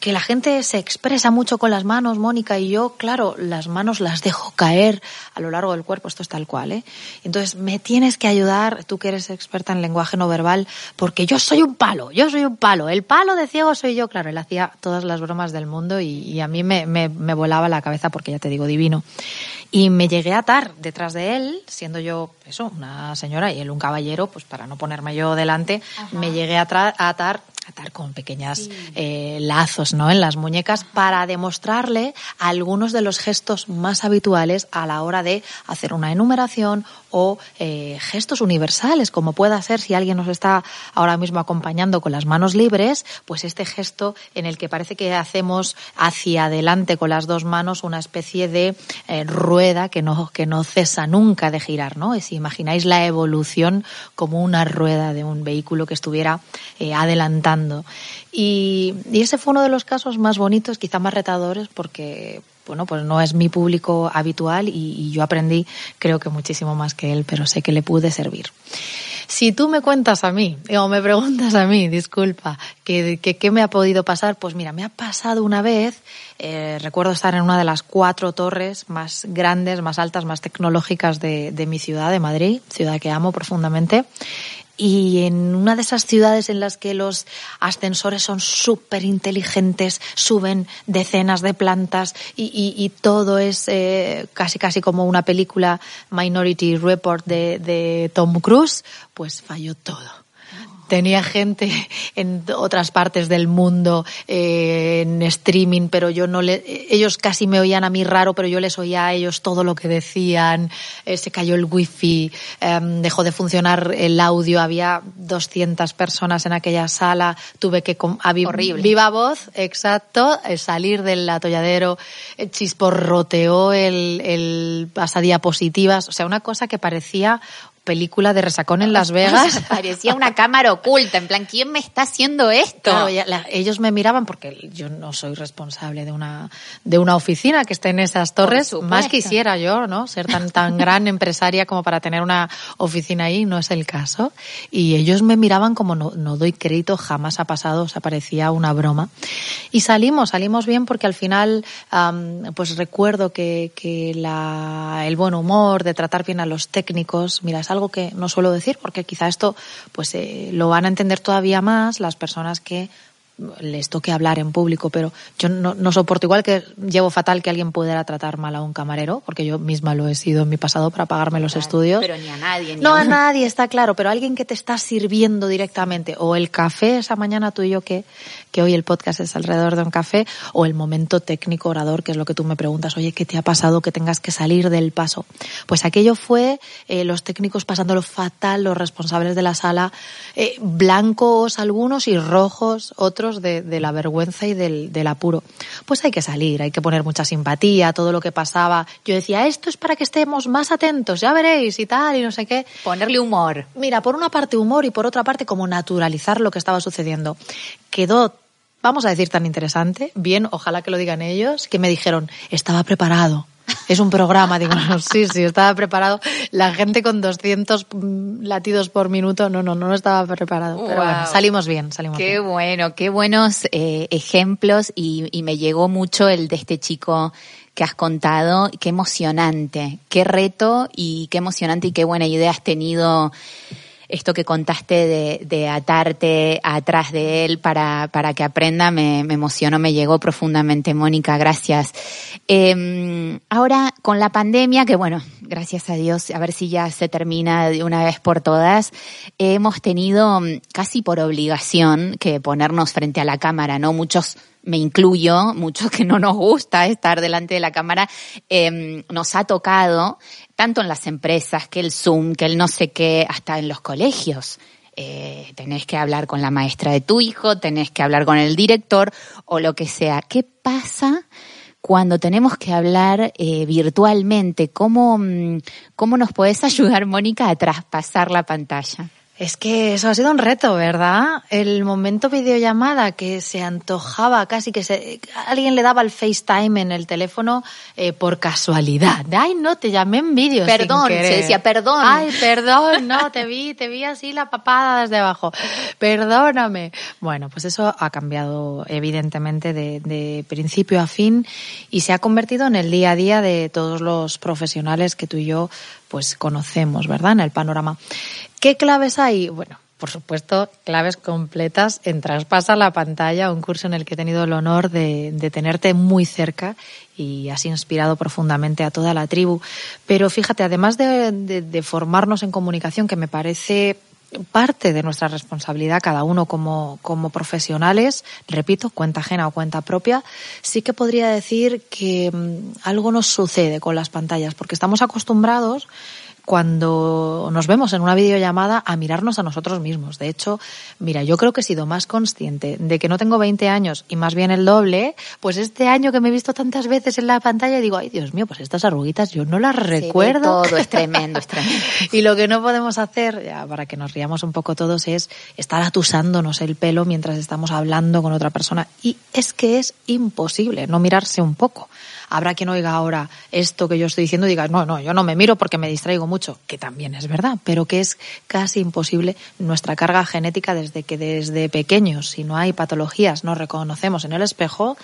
B: que la gente se expresa mucho con las manos, Mónica, y yo, claro, las manos las dejo caer a lo largo del cuerpo, esto es tal cual, ¿eh? Entonces, me tienes que ayudar, tú que eres experta en lenguaje no verbal, porque yo soy un palo, yo soy un palo, el palo de ciego soy yo, claro, él hacía todas las bromas del mundo y, y a mí me, me, me volaba la cabeza porque ya te digo, divino. Y me llegué a atar detrás de él, siendo yo, eso, una señora y él un caballero, pues para no ponerme yo delante, Ajá. me llegué a, a atar atar con pequeñas eh, lazos ¿no? en las muñecas para demostrarle algunos de los gestos más habituales a la hora de hacer una enumeración o eh, gestos universales, como pueda ser si alguien nos está ahora mismo acompañando con las manos libres, pues este gesto en el que parece que hacemos hacia adelante con las dos manos una especie de eh, rueda que no, que no cesa nunca de girar, ¿no? Y si imagináis la evolución como una rueda de un vehículo que estuviera eh, Y, y ese fue uno de los casos más bonitos, quizá más retadores, porque bueno, pues no es mi público habitual y, yo aprendí creo que muchísimo más que él, pero sé que le pude servir. Si tú me cuentas a mí, o me preguntas a mí, disculpa, ¿qué, qué, me ha podido pasar? Pues mira, me ha pasado una vez, eh, recuerdo estar en una de las cuatro torres más grandes, más altas, más tecnológicas de, de mi ciudad, de Madrid, ciudad que amo profundamente, y en una de esas ciudades en las que los ascensores son súper inteligentes, suben decenas de plantas y, y, todo es eh, casi casi como una película Minority Report de, de Tom Cruise, pues falló todo tenía gente en otras partes del mundo eh, en streaming, pero yo no le, ellos casi me oían a mí raro, pero yo les oía a ellos todo lo que decían. Eh, se cayó el wifi, eh, dejó de funcionar el audio, había 200 personas en aquella sala, tuve que
A: Horrible.
B: viva voz, exacto, eh, salir del atolladero, eh, chisporroteó el, el pasadiapositivas, o sea, una cosa que parecía película de resacón en Las Vegas.
A: Parecía una cámara oculta, en plan, ¿quién me está haciendo esto?
B: Claro, ya, la, ellos me miraban porque yo no soy responsable de una, de una oficina que esté en esas torres. Más quisiera yo, ¿no? Ser tan, tan gran empresaria como para tener una oficina ahí, no es el caso. Y ellos me miraban como no, no doy crédito, jamás ha pasado, o sea, parecía una broma. Y salimos, salimos bien porque al final, um, pues recuerdo que, que la, el buen humor de tratar bien a los técnicos, mira, es algo que no suelo decir porque quizá esto pues eh, lo van a entender todavía más las personas que les toque hablar en público, pero yo no, no, soporto igual que llevo fatal que alguien pudiera tratar mal a un camarero, porque yo misma lo he sido en mi pasado para pagarme los
A: Claro,
B: estudios.
A: Pero ni a nadie. Ni
B: No
A: a
B: a nadie, está claro, pero alguien que te está sirviendo directamente, o el café esa mañana tú y yo que, que hoy el podcast es alrededor de un café, o el momento técnico orador, que es lo que tú me preguntas, oye, ¿qué te ha pasado que tengas que salir del paso? Pues aquello fue eh, los técnicos pasándolo fatal, los responsables de la sala, eh, blancos algunos y rojos otros de, de la vergüenza y del, del apuro. Pues hay que salir, hay que poner mucha simpatía, todo lo que pasaba. Yo decía, esto es para que estemos más atentos, ya veréis y tal, y no sé qué.
A: Ponerle humor.
B: Mira, por una parte humor y por otra parte como naturalizar lo que estaba sucediendo. Quedó, vamos a decir, tan interesante, bien, ojalá que lo digan ellos, que me dijeron, estaba preparado. Es un programa, digo, no, sí, sí, estaba preparado. La gente con 200 latidos por minuto, no, no, no estaba preparado. Pero bueno, salimos bien, salimos
A: Qué
B: bien.
A: bueno, qué buenos eh, ejemplos y, y me llegó mucho el de este chico que has contado. Qué emocionante, qué reto y qué emocionante y qué buena idea has tenido esto que contaste de, de atarte atrás de él para, para que aprenda me, me emocionó, me llegó profundamente, Mónica, gracias. Eh, ahora, con la pandemia, que bueno, gracias a Dios, a ver si ya se termina de una vez por todas, hemos tenido mm, casi por obligación que ponernos frente a la cámara, ¿no? Muchos me incluyo, muchos que no nos gusta estar delante de la cámara, eh, nos ha tocado, tanto en las empresas, que el Zoom, que el no sé qué, hasta en los colegios. Eh, tenés que hablar con la maestra de tu hijo, tenés que hablar con el director o lo que sea. ¿Qué pasa cuando tenemos que hablar eh, virtualmente? ¿Cómo, mm, ¿Cómo nos podés ayudar, Mónica, a traspasar la pantalla?
B: Es que eso ha sido un reto, ¿verdad? El momento videollamada que se antojaba casi que se, alguien le daba el FaceTime en el teléfono eh, por casualidad. Ay, no, te llamé en vídeo. sin
A: Perdón, se
B: querer.
A: decía, perdón.
B: Ay, perdón, no, te vi, te vi así la papada desde abajo. Perdóname. Bueno, pues eso ha cambiado evidentemente de, de principio a fin y se ha convertido en el día a día de todos los profesionales que tú y yo pues conocemos, ¿verdad? En el panorama. ¿Qué claves hay? Bueno, por supuesto, claves completas en Traspasa la pantalla, un curso en el que he tenido el honor de, tenerte muy cerca y has inspirado profundamente a toda la tribu. Pero fíjate, además de, de, de formarnos en comunicación, que me parece parte de nuestra responsabilidad, cada uno como, como profesionales, repito, cuenta ajena o cuenta propia, sí que podría decir que mm, algo nos sucede con las pantallas, porque estamos acostumbrados cuando nos vemos en una videollamada a mirarnos a nosotros mismos. De hecho, mira, yo creo que he sido más consciente de que no tengo 20 años y más bien el doble, pues este año que me he visto tantas veces en la pantalla digo, ay Dios mío, pues estas arruguitas yo no las recuerdo.
A: todo es tremendo, es tremendo.
B: y lo que no podemos hacer, ya, para que nos riamos un poco todos, es estar atusándonos el pelo mientras estamos hablando con otra persona. Y es que es imposible no mirarse un poco. Habrá quien oiga ahora esto que yo estoy diciendo y diga, no, no, yo no me miro porque me distraigo mucho, que también es verdad, pero que es casi imposible nuestra carga genética desde que desde pequeños, si no hay patologías, no reconocemos en el espejo,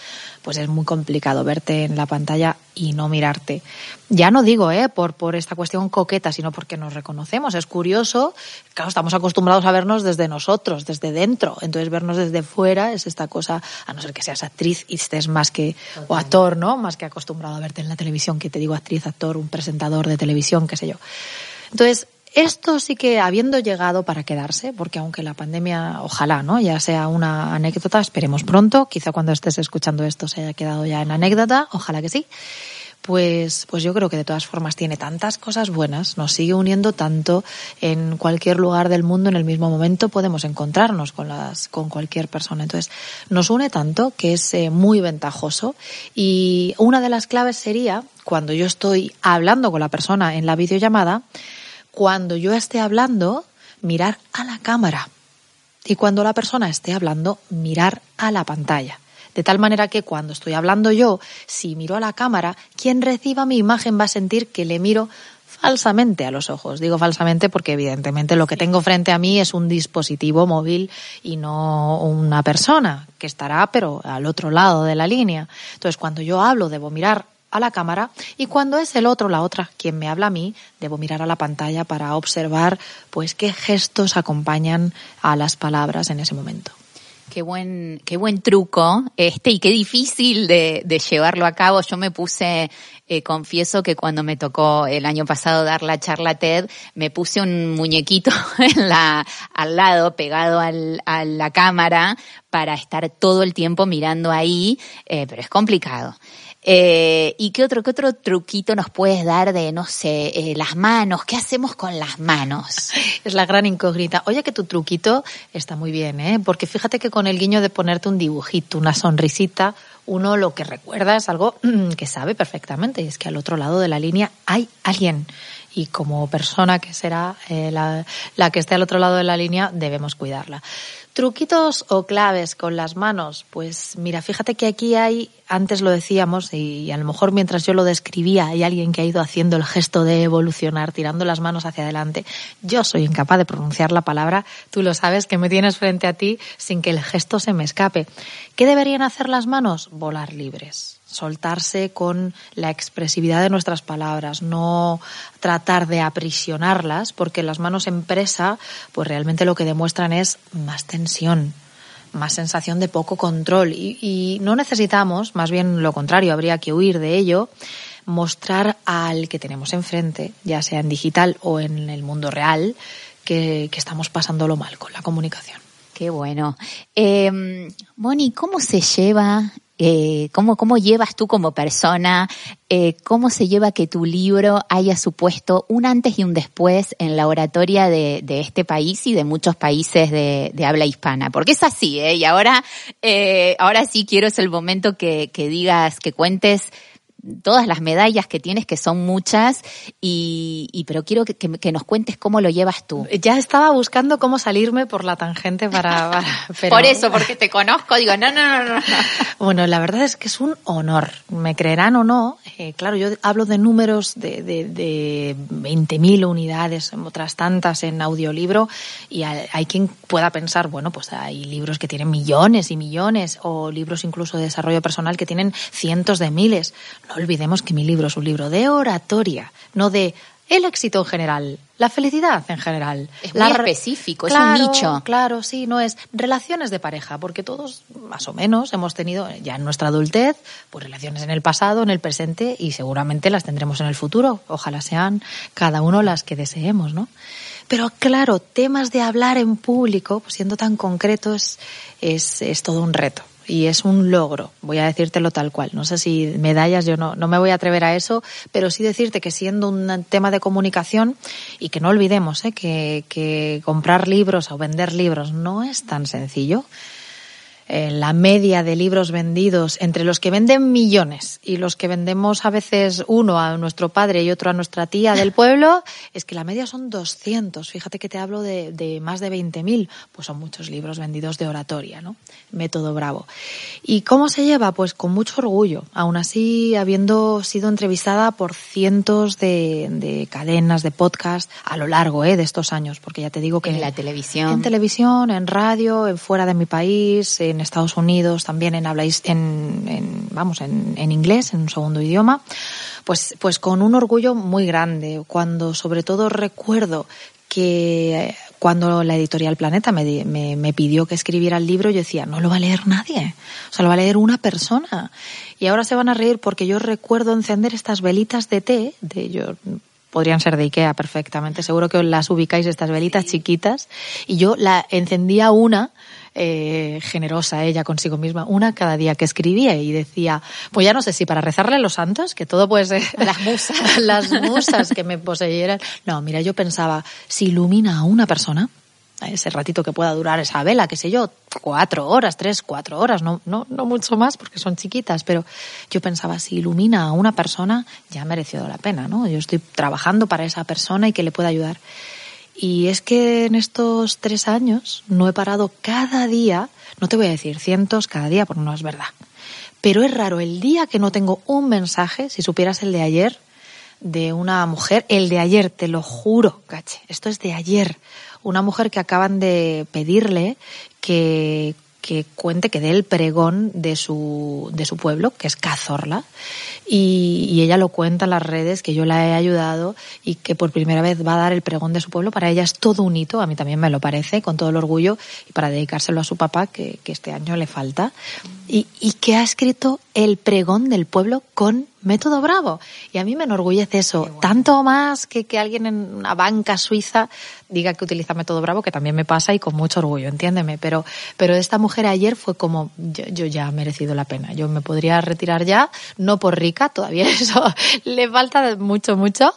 B: pues es muy complicado verte en la pantalla y no mirarte. Ya no digo, ¿eh? Por, por esta cuestión coqueta, sino porque nos reconocemos. Es curioso, claro, estamos acostumbrados a vernos desde nosotros, desde dentro. Entonces, vernos desde fuera es esta cosa, a no ser que seas actriz y estés más que, o actor, ¿no? Más que acostumbrado a verte en la televisión, que te digo actriz, actor, un presentador de televisión, qué sé yo. Entonces, esto sí que habiendo llegado para quedarse, porque aunque la pandemia, ojalá, ¿no? Ya sea una anécdota, esperemos pronto, quizá cuando estés escuchando esto se haya quedado ya en anécdota, ojalá que sí. Pues, pues yo creo que de todas formas tiene tantas cosas buenas, nos sigue uniendo tanto en cualquier lugar del mundo en el mismo momento podemos encontrarnos con las, con cualquier persona. Entonces, nos une tanto que es eh, muy ventajoso y una de las claves sería cuando yo estoy hablando con la persona en la videollamada, cuando yo esté hablando, mirar a la cámara. Y cuando la persona esté hablando, mirar a la pantalla. De tal manera que cuando estoy hablando yo, si miro a la cámara, quien reciba mi imagen va a sentir que le miro falsamente a los ojos. Digo falsamente porque evidentemente lo que tengo frente a mí es un dispositivo móvil y no una persona que estará pero al otro lado de la línea. Entonces cuando yo hablo debo mirar a la cámara y cuando es el otro, la otra, quien me habla a mí, debo mirar a la pantalla para observar pues qué gestos acompañan a las palabras en ese momento.
A: Qué buen, qué buen truco, este, y qué difícil de, de llevarlo a cabo. Yo me puse, eh, confieso que cuando me tocó el año pasado dar la charla TED, me puse un muñequito en la, al lado, pegado al, a la cámara, para estar todo el tiempo mirando ahí, eh, pero es complicado. Eh, ¿Y qué otro, qué otro truquito nos puedes dar de, no sé, eh, las manos? ¿Qué hacemos con las manos?
B: Es la gran incógnita. Oye, que tu truquito está muy bien, ¿eh? Porque fíjate que con el guiño de ponerte un dibujito, una sonrisita, uno lo que recuerda es algo que sabe perfectamente, y es que al otro lado de la línea hay alguien. Y como persona que será eh, la, la que esté al otro lado de la línea, debemos cuidarla. ¿Truquitos o claves con las manos? Pues mira, fíjate que aquí hay, antes lo decíamos, y a lo mejor mientras yo lo describía, hay alguien que ha ido haciendo el gesto de evolucionar, tirando las manos hacia adelante. Yo soy incapaz de pronunciar la palabra, tú lo sabes, que me tienes frente a ti sin que el gesto se me escape. ¿Qué deberían hacer las manos? Volar libres soltarse con la expresividad de nuestras palabras, no tratar de aprisionarlas, porque las manos en presa, pues realmente lo que demuestran es más tensión, más sensación de poco control. Y, y no necesitamos, más bien lo contrario, habría que huir de ello, mostrar al que tenemos enfrente, ya sea en digital o en el mundo real, que, que estamos pasándolo mal con la comunicación.
A: Qué bueno. Eh, Moni, ¿cómo se lleva eh, cómo, cómo llevas tú como persona, eh, cómo se lleva que tu libro haya supuesto un antes y un después en la oratoria de, de este país y de muchos países de, de habla hispana. Porque es así, ¿eh? Y ahora, eh, ahora sí quiero es el momento que, que digas, que cuentes todas las medallas que tienes, que son muchas, y, y pero quiero que, que, que, nos cuentes cómo lo llevas tú.
B: Ya estaba buscando cómo salirme por la tangente para... para
A: pero... Por eso, porque te conozco, digo, no, no, no, no.
B: Bueno, la verdad es que es un honor, me creerán o no, eh, claro, yo hablo de números de, de, de 20.000 unidades, otras tantas en audiolibro, y hay, hay quien pueda pensar, bueno, pues hay libros que tienen millones y millones, o libros incluso de desarrollo personal que tienen cientos de miles no olvidemos que mi libro es un libro de oratoria, no de el éxito en general, la felicidad en general.
A: Es muy la... específico, claro, es un nicho.
B: Claro, sí, no es relaciones de pareja, porque todos más o menos hemos tenido ya en nuestra adultez, pues relaciones en el pasado, en el presente y seguramente las tendremos en el futuro. Ojalá sean cada uno las que deseemos, ¿no? pero claro, temas de hablar en público, pues siendo tan concretos, es, es todo un reto y es un logro, voy a decírtelo tal cual. No sé si medallas, yo no, no me voy a atrever a eso, pero sí decirte que siendo un tema de comunicación y que no olvidemos ¿eh? que, que comprar libros o vender libros no es tan sencillo. Eh, la media de libros vendidos entre los que venden millones y los que vendemos a veces uno a nuestro padre y otro a nuestra tía del pueblo, es que la media son 200. Fíjate que te hablo de, de más de 20.000, pues son muchos libros vendidos de oratoria, ¿no? Método Bravo. ¿Y cómo se lleva? Pues con mucho orgullo. Aún así, habiendo sido entrevistada por cientos de, de cadenas de podcast a lo largo ¿eh? de estos años, porque ya te digo que...
A: En la televisión.
B: En televisión, en radio, en fuera de mi país, en Estados Unidos, también en habla, en, en vamos, en, en, inglés, en un segundo idioma, pues, pues con un orgullo muy grande, cuando sobre todo recuerdo que cuando la editorial Planeta me, me, me, pidió que escribiera el libro, yo decía, no lo va a leer nadie, o sea, lo va a leer una persona. Y ahora se van a reír porque yo recuerdo encender estas velitas de té, de yo podrían ser de Ikea perfectamente, seguro que las ubicáis estas velitas chiquitas, y yo la encendía una eh, generosa ella consigo misma, una cada día que escribía y decía, pues ya no sé si para rezarle a los santos, que todo pues
A: las musas,
B: las musas que me poseyeran. No, mira, yo pensaba, si ilumina a una persona, ese ratito que pueda durar esa vela, qué sé yo, cuatro horas, tres, cuatro horas, no, no, no mucho más porque son chiquitas, pero yo pensaba, si ilumina a una persona, ya ha merecido la pena, ¿no? Yo estoy trabajando para esa persona y que le pueda ayudar. Y es que en estos tres años no he parado cada día, no te voy a decir cientos cada día, porque no es verdad. Pero es raro el día que no tengo un mensaje, si supieras el de ayer, de una mujer, el de ayer, te lo juro, caché, esto es de ayer, una mujer que acaban de pedirle que que cuente, que dé el pregón de su, de su pueblo, que es Cazorla, y, ella lo cuenta en las redes, que yo la he ayudado y que por primera vez va a dar el pregón de su pueblo. Para ella es todo un hito, a mí también me lo parece, con todo el orgullo, y para dedicárselo a su papá, que, que este año le falta, y, y que ha escrito el pregón del pueblo con método bravo. Y a mí me enorgullece eso, bueno. tanto más que que alguien en una banca suiza diga que utiliza método bravo, que también me pasa y con mucho orgullo, entiéndeme. Pero, pero esta mujer ayer fue como, yo, yo ya he merecido la pena. Yo me podría retirar ya, no por rica, todavía eso le falta mucho, mucho,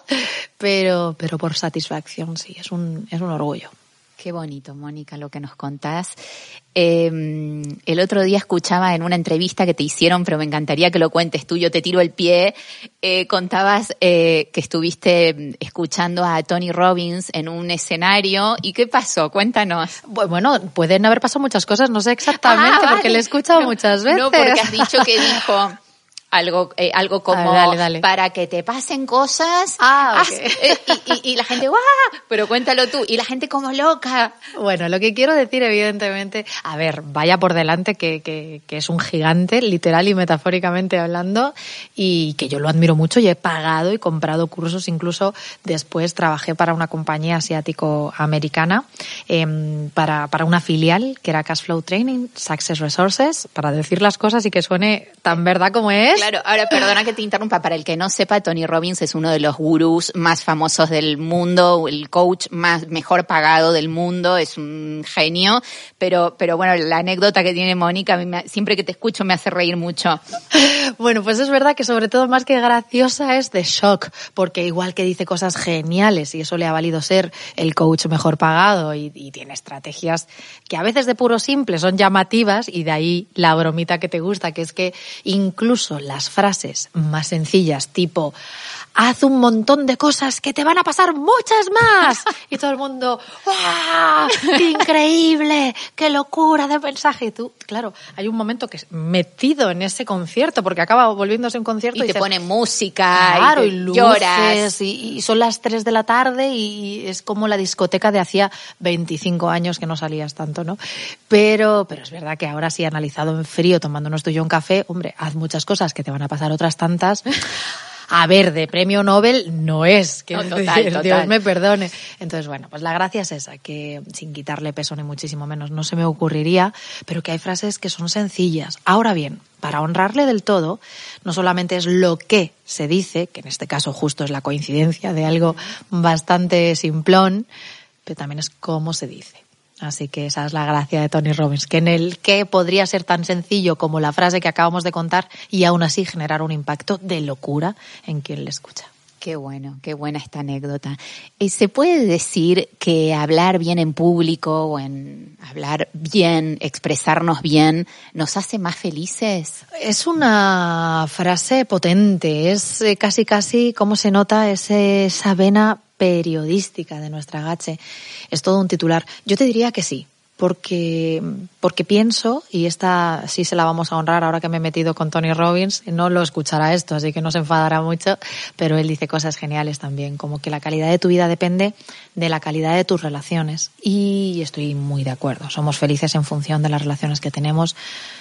B: pero, pero por satisfacción, sí, es un, es un orgullo.
A: Qué bonito, Mónica, lo que nos contás. Eh, el otro día escuchaba en una entrevista que te hicieron, pero me encantaría que lo cuentes tú, yo te tiro el pie. Eh, contabas eh, que estuviste escuchando a Tony Robbins en un escenario. ¿Y qué pasó? Cuéntanos.
B: Bueno, pueden haber pasado muchas cosas, no sé exactamente, ah, vale. porque le he escuchado
A: no,
B: muchas veces.
A: No, porque has dicho que dijo algo eh, algo como
B: ver, dale, dale.
A: para que te pasen cosas
B: ah, okay.
A: eh, y, y, y, la gente ¡guau! pero cuéntalo tú y la gente como loca
B: bueno lo que quiero decir evidentemente a ver vaya por delante que, que, que es un gigante literal y metafóricamente hablando y que yo lo admiro mucho y he pagado y comprado cursos incluso después trabajé para una compañía asiático americana eh, para, para una filial que era Cashflow Training Success Resources para decir las cosas y que suene tan verdad como es
A: Claro, ahora perdona que te interrumpa. Para el que no sepa, Tony Robbins es uno de los gurús más famosos del mundo, el coach más mejor pagado del mundo, es un genio. Pero, pero bueno, la anécdota que tiene Mónica, siempre que te escucho me hace reír mucho.
B: Bueno, pues es verdad que sobre todo más que graciosa es de shock, porque igual que dice cosas geniales y eso le ha valido ser el coach mejor pagado y, tiene estrategias que a veces de puro simple son llamativas y de ahí la bromita que te gusta, que es que incluso las frases más sencillas, tipo, haz un montón de cosas que te van a pasar muchas más. Y todo el mundo, ¡wow! ¡Qué increíble! ¡Qué locura de mensaje! Y tú, claro, hay un momento que es metido en ese concierto, porque acaba volviéndose un concierto
A: y,
B: y
A: te
B: dices,
A: pone música,
B: claro,
A: y,
B: y luces,
A: lloras.
B: Y, y, son las 3 de la tarde y es como la discoteca de hacía 25 años que no salías tanto, ¿no? Pero, pero es verdad que ahora sí, analizado en frío, tomándonos tú y yo un café, hombre, haz muchas cosas que te van a pasar otras tantas. A ver, de premio Nobel no es, que
A: no, total,
B: Dios
A: total.
B: me perdone. Entonces, bueno, pues la gracia es esa, que sin quitarle peso ni muchísimo menos no se me ocurriría, pero que hay frases que son sencillas. Ahora bien, para honrarle del todo, no solamente es lo que se dice, que en este caso justo es la coincidencia de algo bastante simplón, pero también es cómo se dice. Así que esa es la gracia de Tony Robbins, que en el que podría ser tan sencillo como la frase que acabamos de contar y aún así generar un impacto de locura en quien le escucha.
A: Qué bueno, qué buena esta anécdota. Eh, ¿Se puede decir que hablar bien en público o en hablar bien, expresarnos bien, nos hace más felices?
B: Es una frase potente, es eh, casi casi como se nota esa vena periodística de nuestra gache. Es todo un titular. Yo te diría que sí, porque, porque pienso, y esta sí se la vamos a honrar ahora que me he metido con Tony Robbins, no lo escuchará esto, así que no se enfadará mucho, pero él dice cosas geniales también, como que la calidad de tu vida depende de la calidad de tus relaciones. Y estoy muy de acuerdo, somos felices en función de las relaciones que tenemos.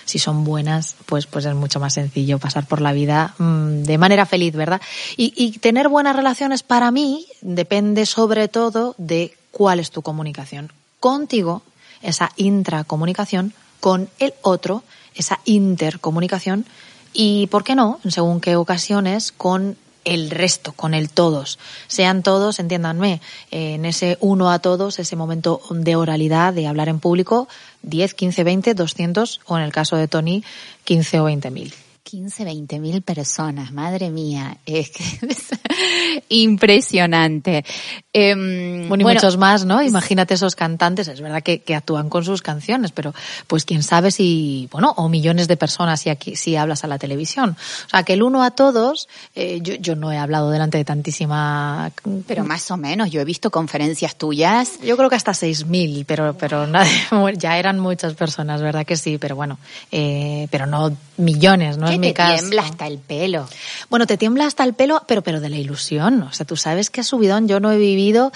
B: Si son buenas, pues, pues es mucho más sencillo pasar por la vida mm, de manera feliz, ¿verdad? Y, y tener buenas relaciones para mí depende sobre todo de cuál es tu comunicación contigo esa intracomunicación con el otro, esa intercomunicación y, ¿por qué no?, según qué ocasiones, con el resto, con el todos. Sean todos, entiéndanme, en ese uno a todos, ese momento de oralidad, de hablar en público, 10, 15, 20, 200 o en el caso de Tony, 15 o 20 mil.
A: 15, 20 mil personas, madre mía, es impresionante.
B: Eh, bueno, y muchos más, ¿no? Imagínate esos cantantes, es verdad que, que, actúan con sus canciones, pero pues quién sabe si, bueno, o millones de personas si, aquí, si hablas a la televisión. O sea, que el uno a todos, eh, yo, yo no he hablado delante de tantísima...
A: Pero más o menos, yo he visto conferencias tuyas.
B: Yo creo que hasta 6.000, pero, pero nada, ya eran muchas personas, ¿verdad que sí? Pero bueno, eh, pero no millones, ¿no?
A: ¿Qué te tiembla hasta el pelo.
B: Bueno, te tiembla hasta el pelo, pero, pero de la ilusión. O sea, tú sabes que subidón yo no he vivido vivido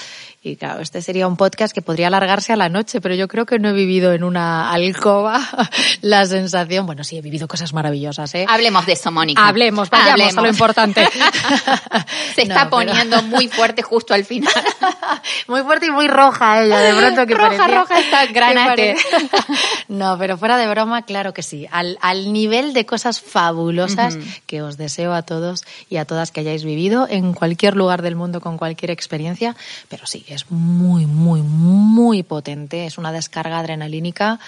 B: y claro, este sería un podcast que podría alargarse a la noche, pero yo creo que no he vivido en una alcoba la sensación. Bueno, sí, he vivido cosas maravillosas, ¿eh?
A: Hablemos de eso, Mónica.
B: Hablemos, vayamos Hablemos. a lo importante.
A: Se está no, poniendo pero... muy fuerte justo al final.
B: muy fuerte y muy roja ella, de pronto que
A: roja,
B: parecía.
A: roja está granate.
B: no, pero fuera de broma, claro que sí. Al, al nivel de cosas fabulosas uh -huh. que os deseo a todos y a todas que hayáis vivido en cualquier lugar del mundo con cualquier experiencia, pero sí, es muy, muy, muy potente. Es una descarga adrenalínica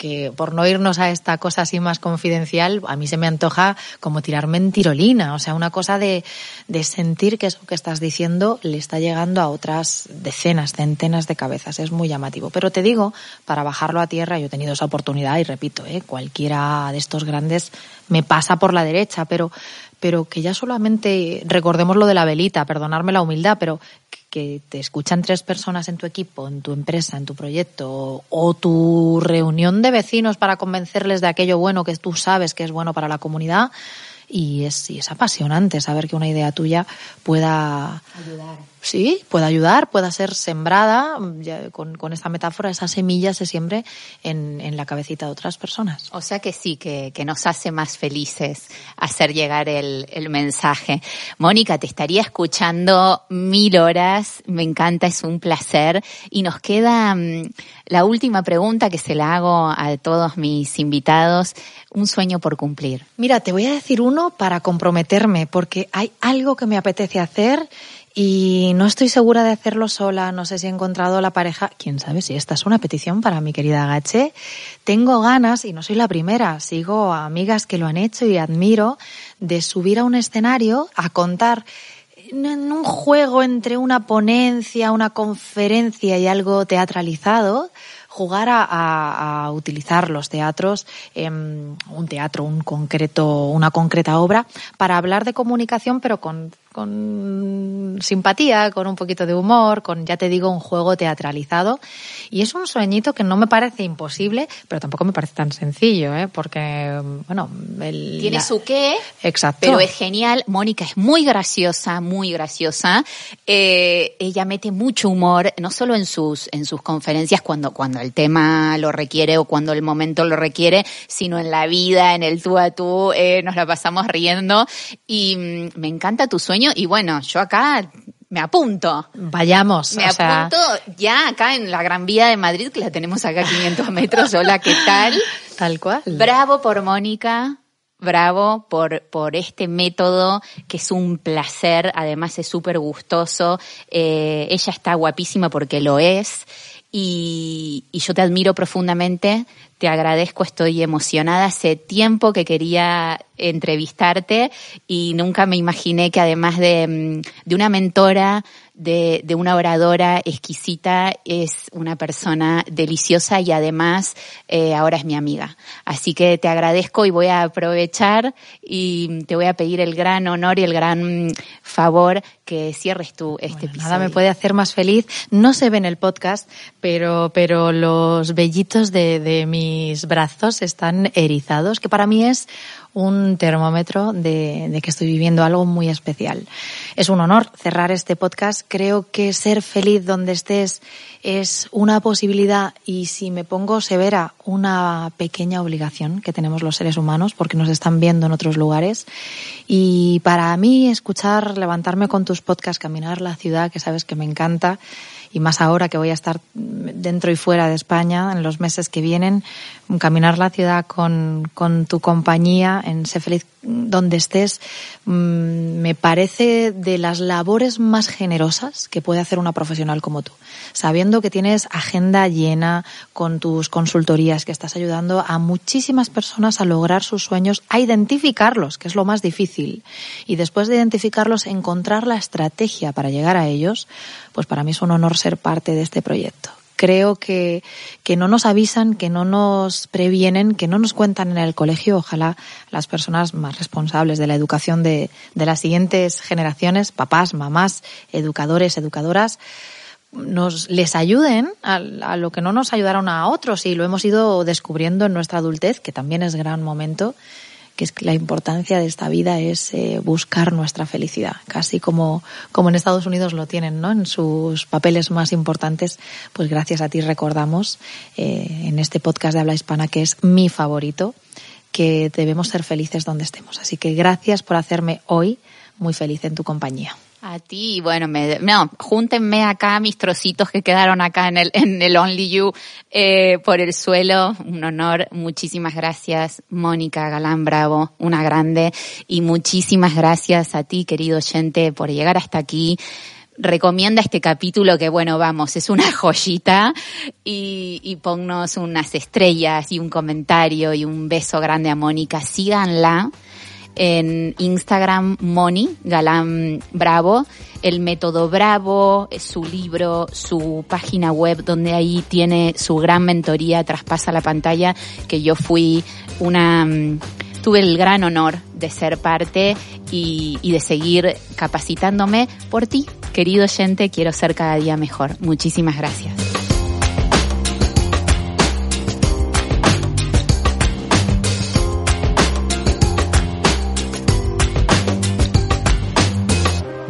B: que, por no irnos a esta cosa así más confidencial, a mí se me antoja como tirarme en tirolina. O sea, una cosa de, de sentir que eso que estás diciendo le está llegando a otras decenas, centenas de cabezas. Es muy llamativo. Pero te digo, para bajarlo a tierra, yo he tenido esa oportunidad y repito, ¿eh? cualquiera de estos grandes me pasa por la derecha, pero pero que ya solamente recordemos lo de la velita, perdonarme la humildad, pero que te escuchan tres personas en tu equipo, en tu empresa, en tu proyecto, o, tu reunión de vecinos para convencerles de aquello bueno que tú sabes que es bueno para la comunidad. Y es, y es apasionante saber que una idea tuya pueda
A: ayudar.
B: Sí, pueda ayudar, pueda ser sembrada, con, con, esta metáfora, esa semilla se siembre en, en, la cabecita de otras personas.
A: O sea que sí, que, que nos hace más felices hacer llegar el, el, mensaje. Mónica, te estaría escuchando mil horas, me encanta, es un placer. Y nos queda um, la última pregunta que se la hago a todos mis invitados, un sueño por cumplir.
B: Mira, te voy a decir uno para comprometerme, porque hay algo que me apetece hacer y no estoy segura de hacerlo sola, no sé si he encontrado la pareja, quién sabe si esta es una petición para mi querida Gache. Tengo ganas, y no soy la primera, sigo a amigas que lo han hecho y admiro, de subir a un escenario a contar en un juego entre una ponencia, una conferencia y algo teatralizado, jugar a, utilizar los teatros, eh, un teatro, un concreto, una concreta obra, para hablar de comunicación, pero con con simpatía, con un poquito de humor, con, ya te digo, un juego teatralizado. Y es un sueñito que no me parece imposible, pero tampoco me parece tan sencillo, ¿eh? Porque, bueno, el,
A: Tiene la... su qué.
B: Exacto.
A: Pero es genial. Mónica es muy graciosa, muy graciosa. Eh, ella mete mucho humor, no solo en sus, en sus conferencias cuando, cuando el tema lo requiere o cuando el momento lo requiere, sino en la vida, en el tú a tú, eh, nos la pasamos riendo. Y mmm, me encanta tu sueño y bueno, yo acá me apunto.
B: Vayamos.
A: Me
B: o sea...
A: apunto ya acá en la Gran Vía de Madrid, que la tenemos acá a 500 metros. Hola, ¿qué tal?
B: Tal cual.
A: Bravo por Mónica. Bravo por, por este método que es un placer, además es súper gustoso. Eh, ella está guapísima porque lo es y, y yo te admiro profundamente, te agradezco, estoy emocionada. Hace tiempo que quería entrevistarte y nunca me imaginé que además de, mm, de una mentora, de, de, una oradora exquisita, es una persona deliciosa y además eh, ahora es mi amiga. Así que te agradezco y voy a aprovechar y te voy a pedir el gran honor y el gran favor que cierres tú este bueno, episodio.
B: Nada me puede hacer más feliz. No se ve en el podcast, pero, pero los vellitos de, de mis brazos están erizados, que para mí es un termómetro de, que estoy viviendo algo muy especial. Es un honor cerrar este podcast. Creo que ser feliz donde estés es una posibilidad y si me pongo severa, una pequeña obligación que tenemos los seres humanos porque nos están viendo en otros lugares. Y para mí escuchar, levantarme con tus podcasts, caminar la ciudad, que sabes que me encanta, y más ahora que voy a estar dentro y fuera de España en los meses que vienen, caminar la ciudad con, con tu compañía en Sé Feliz donde estés, me parece de las labores más generosas que puede hacer una profesional como tú. Sabiendo que tienes agenda llena con tus consultorías, que estás ayudando a muchísimas personas a lograr sus sueños, a identificarlos, que es lo más difícil. Y después de identificarlos, encontrar la estrategia para llegar a ellos, pues para mí es un honor ser parte de este proyecto creo que, que no nos avisan, que no nos previenen, que no nos cuentan en el colegio. Ojalá las personas más responsables de la educación de, de las siguientes generaciones, papás, mamás, educadores, educadoras, nos les ayuden a, a, lo que no nos ayudaron a otros y lo hemos ido descubriendo en nuestra adultez, que también es gran momento que es que la importancia de esta vida es eh, buscar nuestra felicidad, casi como, como en Estados Unidos lo tienen, ¿no? En sus papeles más importantes, pues gracias a ti recordamos eh, en este podcast de habla hispana que es mi favorito, que debemos ser felices donde estemos. Así que gracias por hacerme hoy muy feliz en tu compañía.
A: A ti, bueno, me, no, júntenme acá mis trocitos que quedaron acá en el, en el Only You eh, por el suelo. Un honor. Muchísimas gracias, Mónica Galán Bravo, una grande. Y muchísimas gracias a ti, querido oyente, por llegar hasta aquí recomienda este capítulo que bueno, vamos, es una joyita y, y ponnos unas estrellas y un comentario y un beso grande a Mónica. Síganla en Instagram Moni Galán Bravo, el método Bravo, su libro, su página web donde ahí tiene su gran mentoría Traspasa la pantalla, que yo fui una, tuve el gran honor de ser parte y, y de seguir capacitándome por ti, querido oyente, quiero ser cada día mejor. Muchísimas gracias.